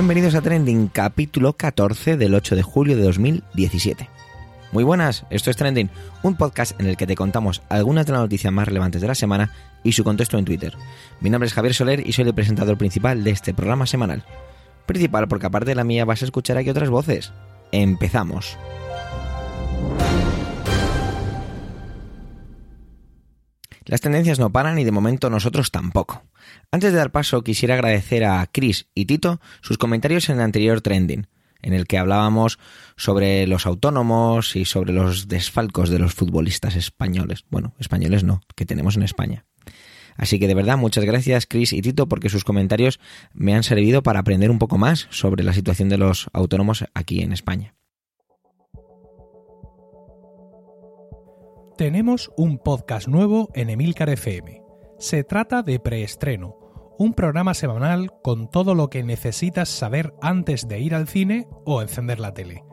Bienvenidos a Trending, capítulo 14 del 8 de julio de 2017. Muy buenas, esto es Trending, un podcast en el que te contamos algunas de las noticias más relevantes de la semana y su contexto en Twitter. Mi nombre es Javier Soler y soy el presentador principal de este programa semanal. Principal porque aparte de la mía vas a escuchar aquí otras voces. Empezamos. Las tendencias no paran y de momento nosotros tampoco. Antes de dar paso quisiera agradecer a Chris y Tito sus comentarios en el anterior trending, en el que hablábamos sobre los autónomos y sobre los desfalcos de los futbolistas españoles. Bueno, españoles no, que tenemos en España. Así que de verdad, muchas gracias Chris y Tito porque sus comentarios me han servido para aprender un poco más sobre la situación de los autónomos aquí en España. Tenemos un podcast nuevo en Emilcar FM. Se trata de Preestreno, un programa semanal con todo lo que necesitas saber antes de ir al cine o encender la tele.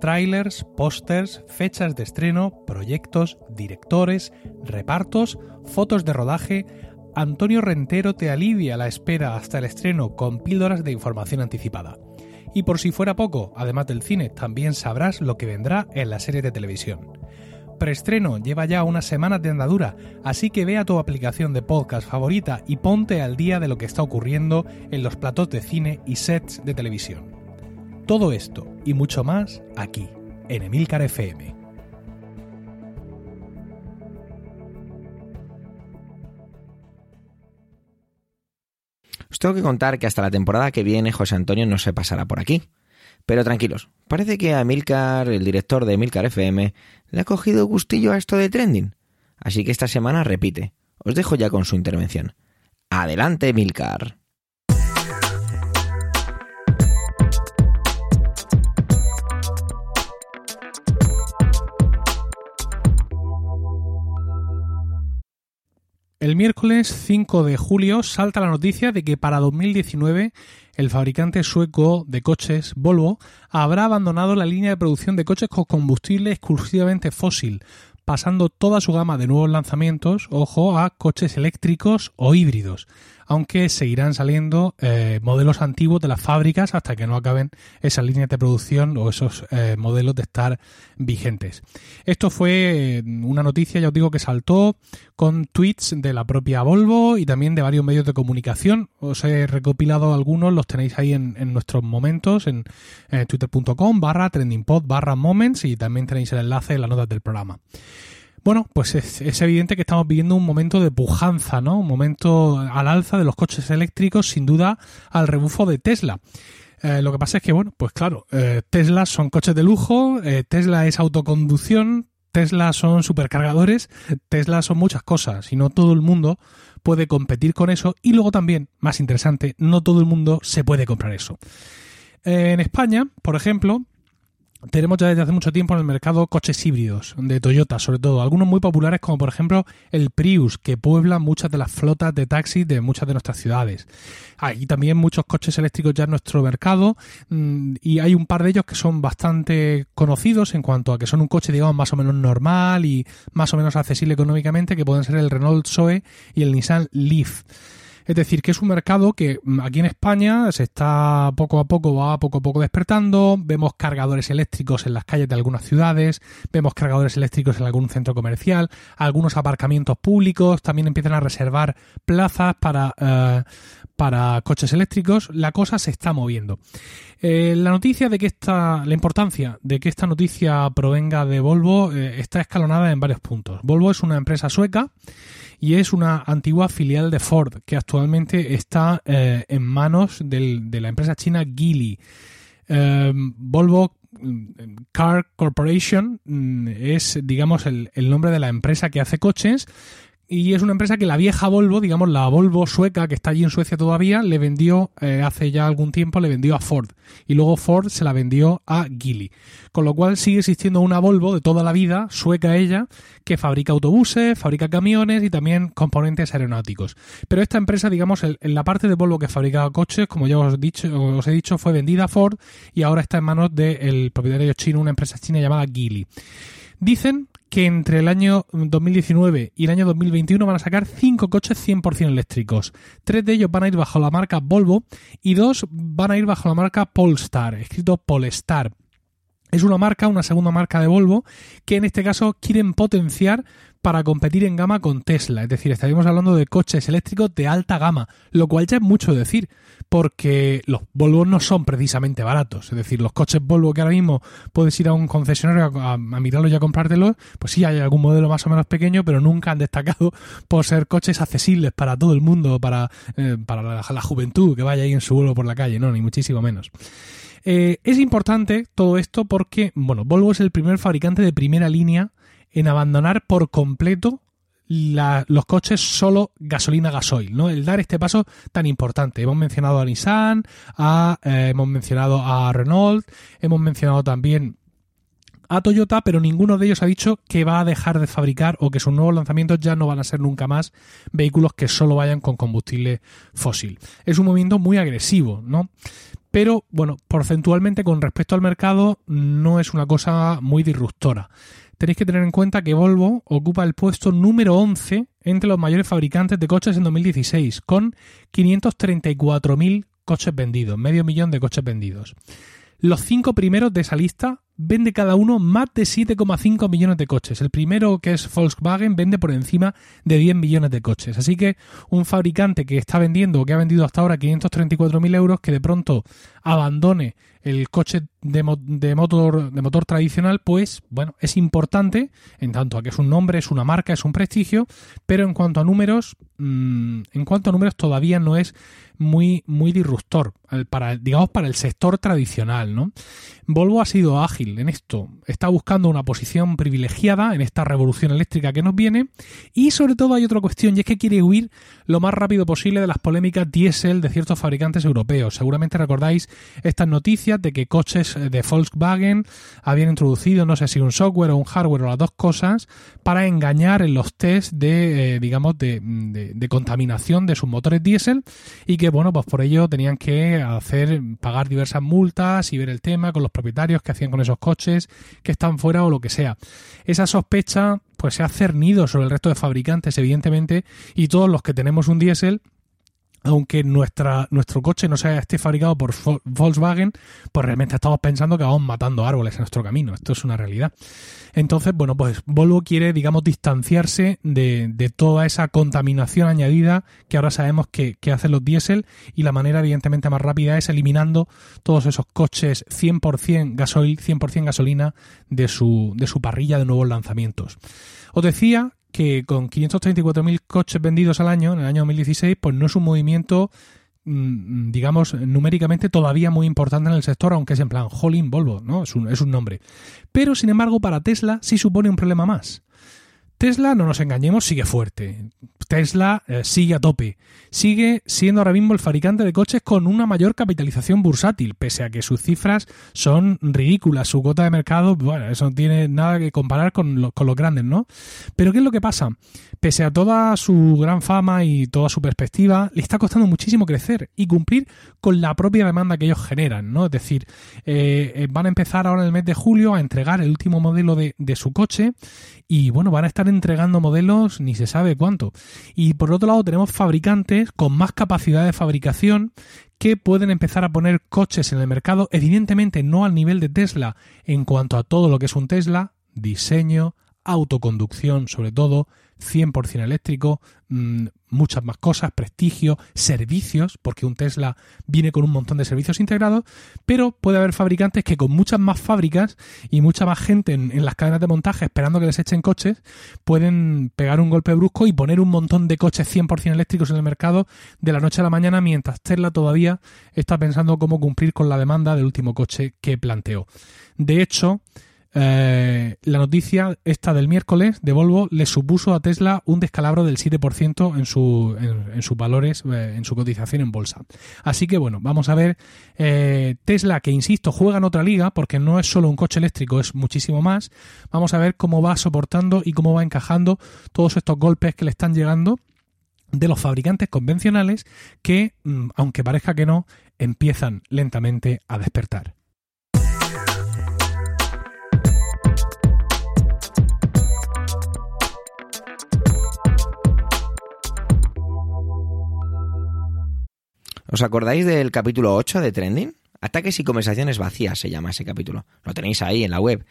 Trailers, pósters, fechas de estreno, proyectos, directores, repartos, fotos de rodaje. Antonio Rentero te alivia la espera hasta el estreno con píldoras de información anticipada. Y por si fuera poco, además del cine, también sabrás lo que vendrá en la serie de televisión preestreno lleva ya unas semanas de andadura, así que ve a tu aplicación de podcast favorita y ponte al día de lo que está ocurriendo en los platos de cine y sets de televisión. Todo esto y mucho más aquí, en Emilcar FM. Os tengo que contar que hasta la temporada que viene José Antonio no se pasará por aquí. Pero tranquilos, parece que a Milcar, el director de Milcar FM, le ha cogido gustillo a esto de trending. Así que esta semana repite. Os dejo ya con su intervención. Adelante, Milcar. El miércoles 5 de julio salta la noticia de que para 2019 el fabricante sueco de coches Volvo habrá abandonado la línea de producción de coches con combustible exclusivamente fósil, pasando toda su gama de nuevos lanzamientos, ojo, a coches eléctricos o híbridos aunque seguirán saliendo eh, modelos antiguos de las fábricas hasta que no acaben esas líneas de producción o esos eh, modelos de estar vigentes. Esto fue eh, una noticia, ya os digo, que saltó con tweets de la propia Volvo y también de varios medios de comunicación. Os he recopilado algunos, los tenéis ahí en, nuestros momentos, en, twitter.com barra trendingpod barra moments y también tenéis el enlace en las notas del programa. Bueno, pues es, evidente que estamos viviendo un momento de pujanza, ¿no? Un momento al alza de los coches eléctricos, sin duda al rebufo de Tesla. Eh, lo que pasa es que, bueno, pues claro, eh, Tesla son coches de lujo, eh, Tesla es autoconducción, Tesla son supercargadores, Tesla son muchas cosas y no todo el mundo puede competir con eso y luego también, más interesante, no todo el mundo se puede comprar eso. en España, por ejemplo, tenemos ya desde hace mucho tiempo en el mercado coches híbridos de Toyota, sobre todo. Algunos muy populares como por ejemplo el Prius, que puebla muchas de las flotas de taxis de muchas de nuestras ciudades. Hay también muchos coches eléctricos ya en nuestro mercado mm, y hay un par de ellos que son bastante conocidos en cuanto a que son un coche, digamos, más o menos normal y más o menos accesible económicamente, que pueden ser el Renault Zoe y el Nissan Leaf. Es decir, que es un mercado que mm, aquí en España se está poco a poco, va poco a poco despertando. Vemos cargadores eléctricos en las calles de algunas ciudades, vemos cargadores eléctricos en algún centro comercial, algunos aparcamientos públicos también empiezan a reservar plazas para, eh, para coches eléctricos. La cosa se está moviendo. Eh, la noticia de que esta, la importancia de que esta noticia provenga de Volvo eh, está escalonada en varios puntos. Volvo es una empresa sueca y es una antigua filial de Ford que actualmente está eh, en manos de la empresa china Geely. Em, Volvo mm, Car Corporation mm, es, digamos, el, nombre de la empresa que hace coches, y es una empresa que la vieja Volvo, digamos la Volvo sueca que está allí en Suecia todavía, le vendió eh, hace ya algún tiempo, le vendió a Ford y luego Ford se la vendió a Geely. Con lo cual sigue existiendo una Volvo de toda la vida, sueca ella, que fabrica autobuses, fabrica camiones y también componentes aeronáuticos. Pero esta empresa, digamos, en la parte de Volvo que fabrica coches, como ya os he dicho, os he dicho fue vendida a Ford y ahora está en manos del propietario chino, una empresa china llamada Geely. Dicen que entre el año 2019 y el año 2021 van a sacar cinco coches 100% eléctricos. Tres de ellos van a ir bajo la marca Volvo y dos van a ir bajo la marca Polestar, escrito Polestar. Es una marca, una segunda marca de Volvo, que en este caso quieren potenciar para competir en gama con Tesla. Es decir, estaríamos hablando de coches eléctricos de alta gama, lo cual ya es mucho decir, porque los Volvo no son precisamente baratos. Es decir, los coches Volvo que ahora mismo puedes ir a un concesionario a, mirarlos y a comprártelos, pues sí, hay algún modelo más o menos pequeño, pero nunca han destacado por ser coches accesibles para todo el mundo, para, eh, para la, juventud que vaya ahí en su vuelo por la calle, no, ni muchísimo menos. Eh, es importante todo esto porque, bueno, Volvo es el primer fabricante de primera línea en abandonar por completo los coches solo gasolina-gasoil, ¿no? El dar este paso tan importante. Hemos mencionado a Nissan, a, eh, hemos mencionado a Renault, hemos mencionado también a Toyota, pero ninguno de ellos ha dicho que va a dejar de fabricar o que sus nuevos lanzamientos ya no van a ser nunca más vehículos que solo vayan con combustible fósil. Es un movimiento muy agresivo, ¿no? Pero, bueno, porcentualmente con respecto al mercado no es una cosa muy disruptora tenéis que tener en cuenta que Volvo ocupa el puesto número 11 entre los mayores fabricantes de coches en 2016, con 534.000 coches vendidos, medio millón de coches vendidos. Los cinco primeros de esa lista vende cada uno más de 7,5 millones de coches. El primero, que es Volkswagen, vende por encima de 10 millones de coches. Así que un fabricante que está vendiendo o que ha vendido hasta ahora 534.000 euros, que de pronto abandone el coche de, motor, de motor tradicional, pues bueno, es importante en tanto a que es un nombre, es una marca, es un prestigio, pero en cuanto a números, mm, en cuanto a números todavía no es muy, muy disruptor, para, digamos, para el sector tradicional, ¿no? Volvo ha sido ágil en esto, está buscando una posición privilegiada en esta revolución eléctrica que nos viene y sobre todo hay otra cuestión y es que quiere huir lo más rápido posible de las polémicas diésel de ciertos fabricantes europeos. Seguramente recordáis estas noticias de que coches de Volkswagen habían introducido, no sé si un software o un hardware o las dos cosas, para engañar en los test de, eh, digamos, de, de contaminación de sus motores diésel y que bueno, pues por ello tenían que hacer, pagar diversas multas y ver el tema con los propietarios que hacían con esos coches, que están fuera o lo que sea. Esa sospecha pues se ha cernido sobre el resto de fabricantes, evidentemente, y todos los que tenemos un diésel aunque nuestra, nuestro coche no sea esté fabricado por Volkswagen, pues realmente estamos pensando que vamos matando árboles en nuestro camino. Esto es una realidad. Entonces, bueno, pues Volvo quiere, digamos, distanciarse de, toda esa contaminación añadida que ahora sabemos que, que, hacen los diésel y la manera, evidentemente, más rápida es eliminando todos esos coches 100% gasoil, 100% gasolina de su, de su parrilla de nuevos lanzamientos. Os decía que con 534.000 coches vendidos al año, en el año 2016, pues no es un movimiento, mm, digamos, numéricamente todavía muy importante en el sector, aunque es en plan Holling Volvo, ¿no? Es un, es un nombre. Pero, sin embargo, para Tesla sí supone un problema más. Tesla, no nos engañemos, sigue fuerte. Tesla eh, sigue a tope. Sigue siendo ahora mismo el fabricante de coches con una mayor capitalización bursátil, pese a que sus cifras son ridículas. Su cuota de mercado, bueno, eso no tiene nada que comparar con, con los grandes, ¿no? Pero ¿qué es lo que pasa? Pese a toda su gran fama y toda su perspectiva, le está costando muchísimo crecer y cumplir con la propia demanda que ellos generan, ¿no? Es decir, eh, eh, van a empezar ahora en el mes de julio a entregar el último modelo de, de su coche y, bueno, van a estar entregando modelos ni se sabe cuánto. Y por otro lado tenemos fabricantes con más capacidad de fabricación que pueden empezar a poner coches en el mercado, evidentemente no al nivel de Tesla en cuanto a todo lo que es un Tesla, diseño, autoconducción sobre todo, 100% eléctrico, mm, muchas más cosas, prestigio, servicios, porque un Tesla viene con un montón de servicios integrados, pero puede haber fabricantes que con muchas más fábricas y mucha más gente en, las cadenas de montaje esperando que les echen coches, pueden pegar un golpe brusco y poner un montón de coches 100% eléctricos en el mercado de la noche a la mañana, mientras Tesla todavía está pensando cómo cumplir con la demanda del último coche que planteó. De hecho, eh, la noticia esta del miércoles de Volvo le supuso a Tesla un descalabro del 7% en, su, en, sus valores, eh, en su cotización en bolsa. Así que bueno, vamos a ver eh, Tesla, que insisto, juega en otra liga, porque no es solo un coche eléctrico, es muchísimo más. Vamos a ver cómo va soportando y cómo va encajando todos estos golpes que le están llegando de los fabricantes convencionales que, mm, aunque parezca que no, empiezan lentamente a despertar. ¿Os acordáis del capítulo 8 de Trending? Ataques y conversaciones vacías se llama ese capítulo. Lo tenéis ahí en la web,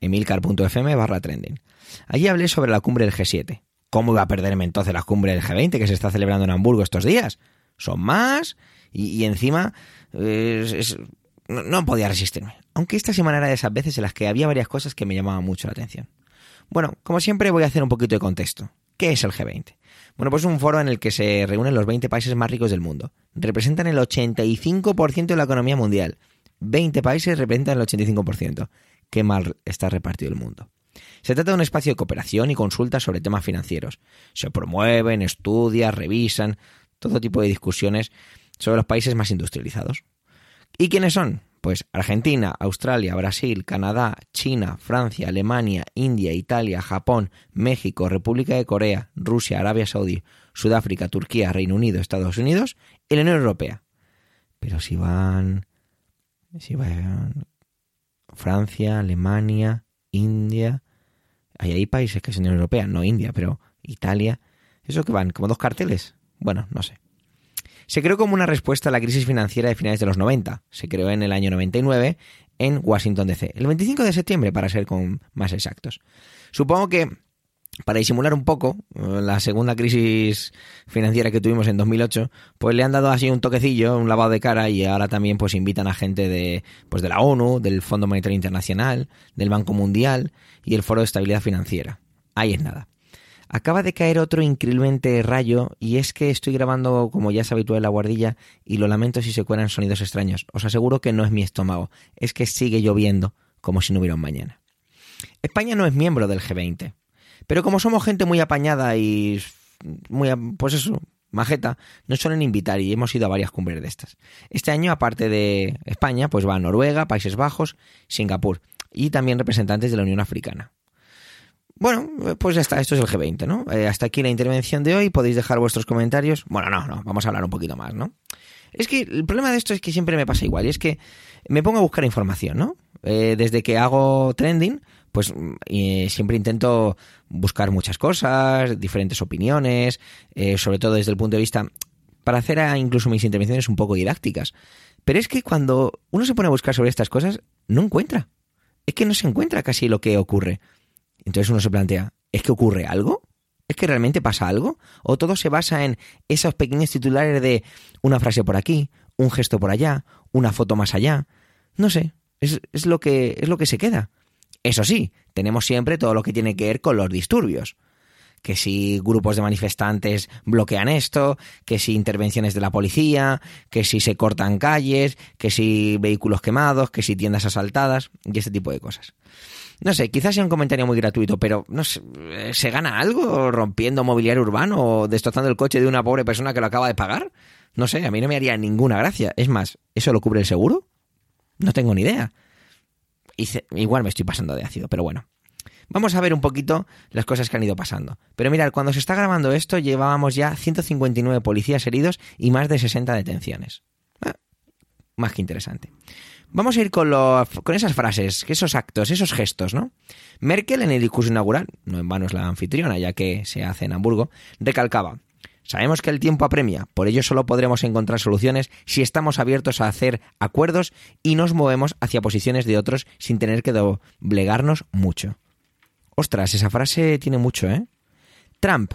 emilcar.fm barra trending. Allí hablé sobre la cumbre del G7. ¿Cómo iba a perderme entonces la cumbre del G20 que se está celebrando en Hamburgo estos días? Son más y, encima no, no podía resistirme. Aunque esta semana era de esas veces en las que había varias cosas que me llamaban mucho la atención. Bueno, como siempre voy a hacer un poquito de contexto. ¿Qué es el G20? Bueno, pues es un foro en el que se reúnen los 20 países más ricos del mundo. Representan el 85% de la economía mundial. 20 países representan el 85%. Qué mal está repartido el mundo. Se trata de un espacio de cooperación y consulta sobre temas financieros. Se promueven, estudian, revisan, todo tipo de discusiones sobre los países más industrializados. ¿Y quiénes son? Pues Argentina, Australia, Brasil, Canadá, China, Francia, Alemania, India, Italia, Japón, México, República de Corea, Rusia, Arabia Saudí, Sudáfrica, Turquía, Reino Unido, Estados Unidos y la Unión Europea. Pero si van... Si van... Francia, Alemania, India... Hay, hay países que son Unión Europea, no India, pero Italia... ¿Eso que van? ¿Como dos carteles? Bueno, no sé. Se creó como una respuesta a la crisis financiera de finales de los 90. Se creó en el año 99 en Washington DC, el 25 de septiembre para ser con más exactos. Supongo que para disimular un poco eh, la segunda crisis financiera que tuvimos en 2008, pues le han dado así un toquecillo, un lavado de cara y ahora también pues invitan a gente de pues de la ONU, del Fondo Monetario Internacional, del Banco Mundial y el Foro de Estabilidad Financiera. Ahí es nada. Acaba de caer otro increíblemente rayo y es que estoy grabando como ya es habitual en la guardilla y lo lamento si se cuelan sonidos extraños. Os aseguro que no es mi estómago, es que sigue lloviendo como si no hubiera un mañana. España no es miembro del G20, pero como somos gente muy apañada y muy, pues eso, majeta, nos suelen invitar y hemos ido a varias cumbres de estas. Este año, aparte de España, pues va Noruega, Países Bajos, Singapur y también representantes de la Unión Africana. Bueno, pues ya está, esto es el G20, ¿no? Eh, hasta aquí la intervención de hoy, podéis dejar vuestros comentarios. Bueno, no, no, vamos a hablar un poquito más, ¿no? Es que el problema de esto es que siempre me pasa igual, y es que me pongo a buscar información, ¿no? Eh, desde que hago trending, pues siempre intento buscar muchas cosas, diferentes opiniones, eh, sobre todo desde el punto de vista, para hacer incluso mis intervenciones un poco didácticas. Pero es que cuando uno se pone a buscar sobre estas cosas, no encuentra. Es que no se encuentra casi lo que ocurre. Entonces uno se plantea, ¿es que ocurre algo? ¿Es que realmente pasa algo? ¿O todo se basa en esos pequeños titulares de una frase por aquí, un gesto por allá, una foto más allá? No sé, es, lo, que, es lo que se queda. Eso sí, tenemos siempre todo lo que tiene que ver con los disturbios. Que si grupos de manifestantes bloquean esto, que si intervenciones de la policía, que si se cortan calles, que si vehículos quemados, que si tiendas asaltadas y ese tipo de cosas. No sé, quizás sea un comentario muy gratuito, pero no sé, ¿se gana algo rompiendo mobiliario urbano o destrozando el coche de una pobre persona que lo acaba de pagar? No sé, a mí no me haría ninguna gracia. Es más, ¿eso lo cubre el seguro? No tengo ni idea. igual me estoy pasando de ácido, pero bueno. Vamos a ver un poquito las cosas que han ido pasando. Pero mirad, cuando se está grabando esto llevábamos ya 159 policías heridos y más de 60 detenciones. Ah, más que interesante. Vamos a ir con, con esas frases, esos actos, esos gestos, ¿no? Merkel en el discurso inaugural, no en vano es la anfitriona, ya que se hace en Hamburgo, recalcaba, Sabemos que el tiempo apremia, por ello solo podremos encontrar soluciones si estamos abiertos a hacer acuerdos y nos movemos hacia posiciones de otros sin tener que doblegarnos mucho. Ostras, esa frase tiene mucho, ¿eh? Trump.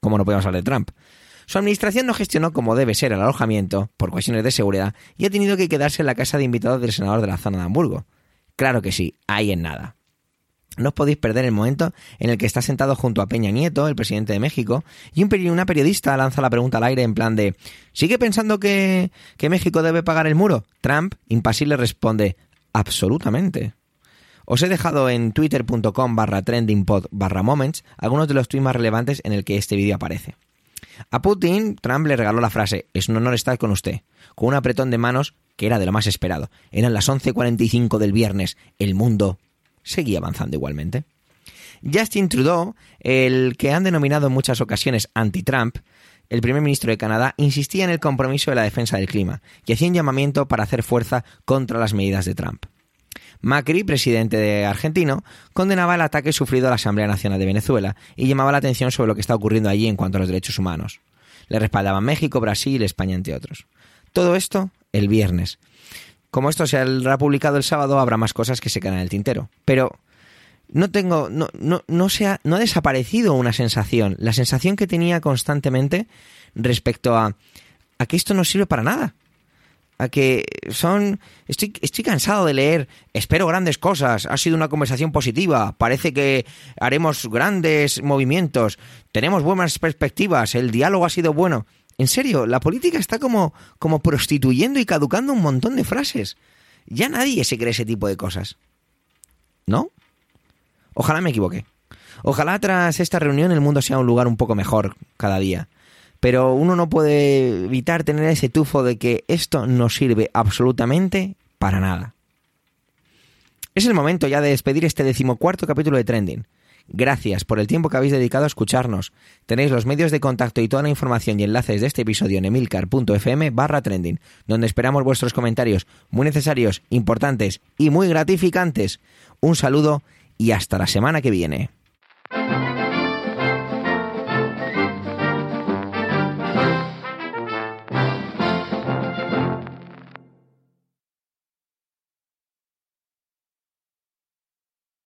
¿Cómo no podemos hablar de Trump? Su administración no gestionó como debe ser el alojamiento, por cuestiones de seguridad, y ha tenido que quedarse en la casa de invitados del senador de la zona de Hamburgo. Claro que sí, ahí en nada. No os podéis perder el momento en el que está sentado junto a Peña Nieto, el presidente de México, y una periodista lanza la pregunta al aire en plan de ¿Sigue pensando que México debe pagar el muro? Trump, impasible, responde absolutamente. Os he dejado en twitter.com barra trendingpod barra moments algunos de los tweets más relevantes en el que este vídeo aparece. A Putin, Trump le regaló la frase, es un honor estar con usted, con un apretón de manos que era de lo más esperado. Eran las 11.45 del viernes, el mundo seguía avanzando igualmente. Justin Trudeau, el que han denominado en muchas ocasiones anti-Trump, el primer ministro de Canadá insistía en el compromiso de la defensa del clima y hacía un llamamiento para hacer fuerza contra las medidas de Trump. Macri, presidente de argentino, condenaba el ataque sufrido a la Asamblea Nacional de Venezuela y llamaba la atención sobre lo que está ocurriendo allí en cuanto a los derechos humanos. Le respaldaban México, Brasil, España, entre otros. Todo esto el viernes. Como esto se ha publicado el sábado, habrá más cosas que se quedan en el tintero. Pero no tengo, no, no, no, se ha, no ha desaparecido una sensación. La sensación que tenía constantemente respecto a, a que esto no sirve para nada. A que son. Estoy, estoy cansado de leer. Espero grandes cosas. Ha sido una conversación positiva. Parece que haremos grandes movimientos. Tenemos buenas perspectivas. El diálogo ha sido bueno. En serio, la política está como, como prostituyendo y caducando un montón de frases. Ya nadie se cree ese tipo de cosas. ¿No? Ojalá me equivoque. Ojalá tras esta reunión el mundo sea un lugar un poco mejor cada día pero uno no puede evitar tener ese tufo de que esto no sirve absolutamente para nada. Es el momento ya de despedir este decimocuarto capítulo de Trending. Gracias por el tiempo que habéis dedicado a escucharnos. Tenéis los medios de contacto y toda la información y enlaces de este episodio en emilcar.fm barra trending, donde esperamos vuestros comentarios muy necesarios, importantes y muy gratificantes. Un saludo y hasta la semana que viene.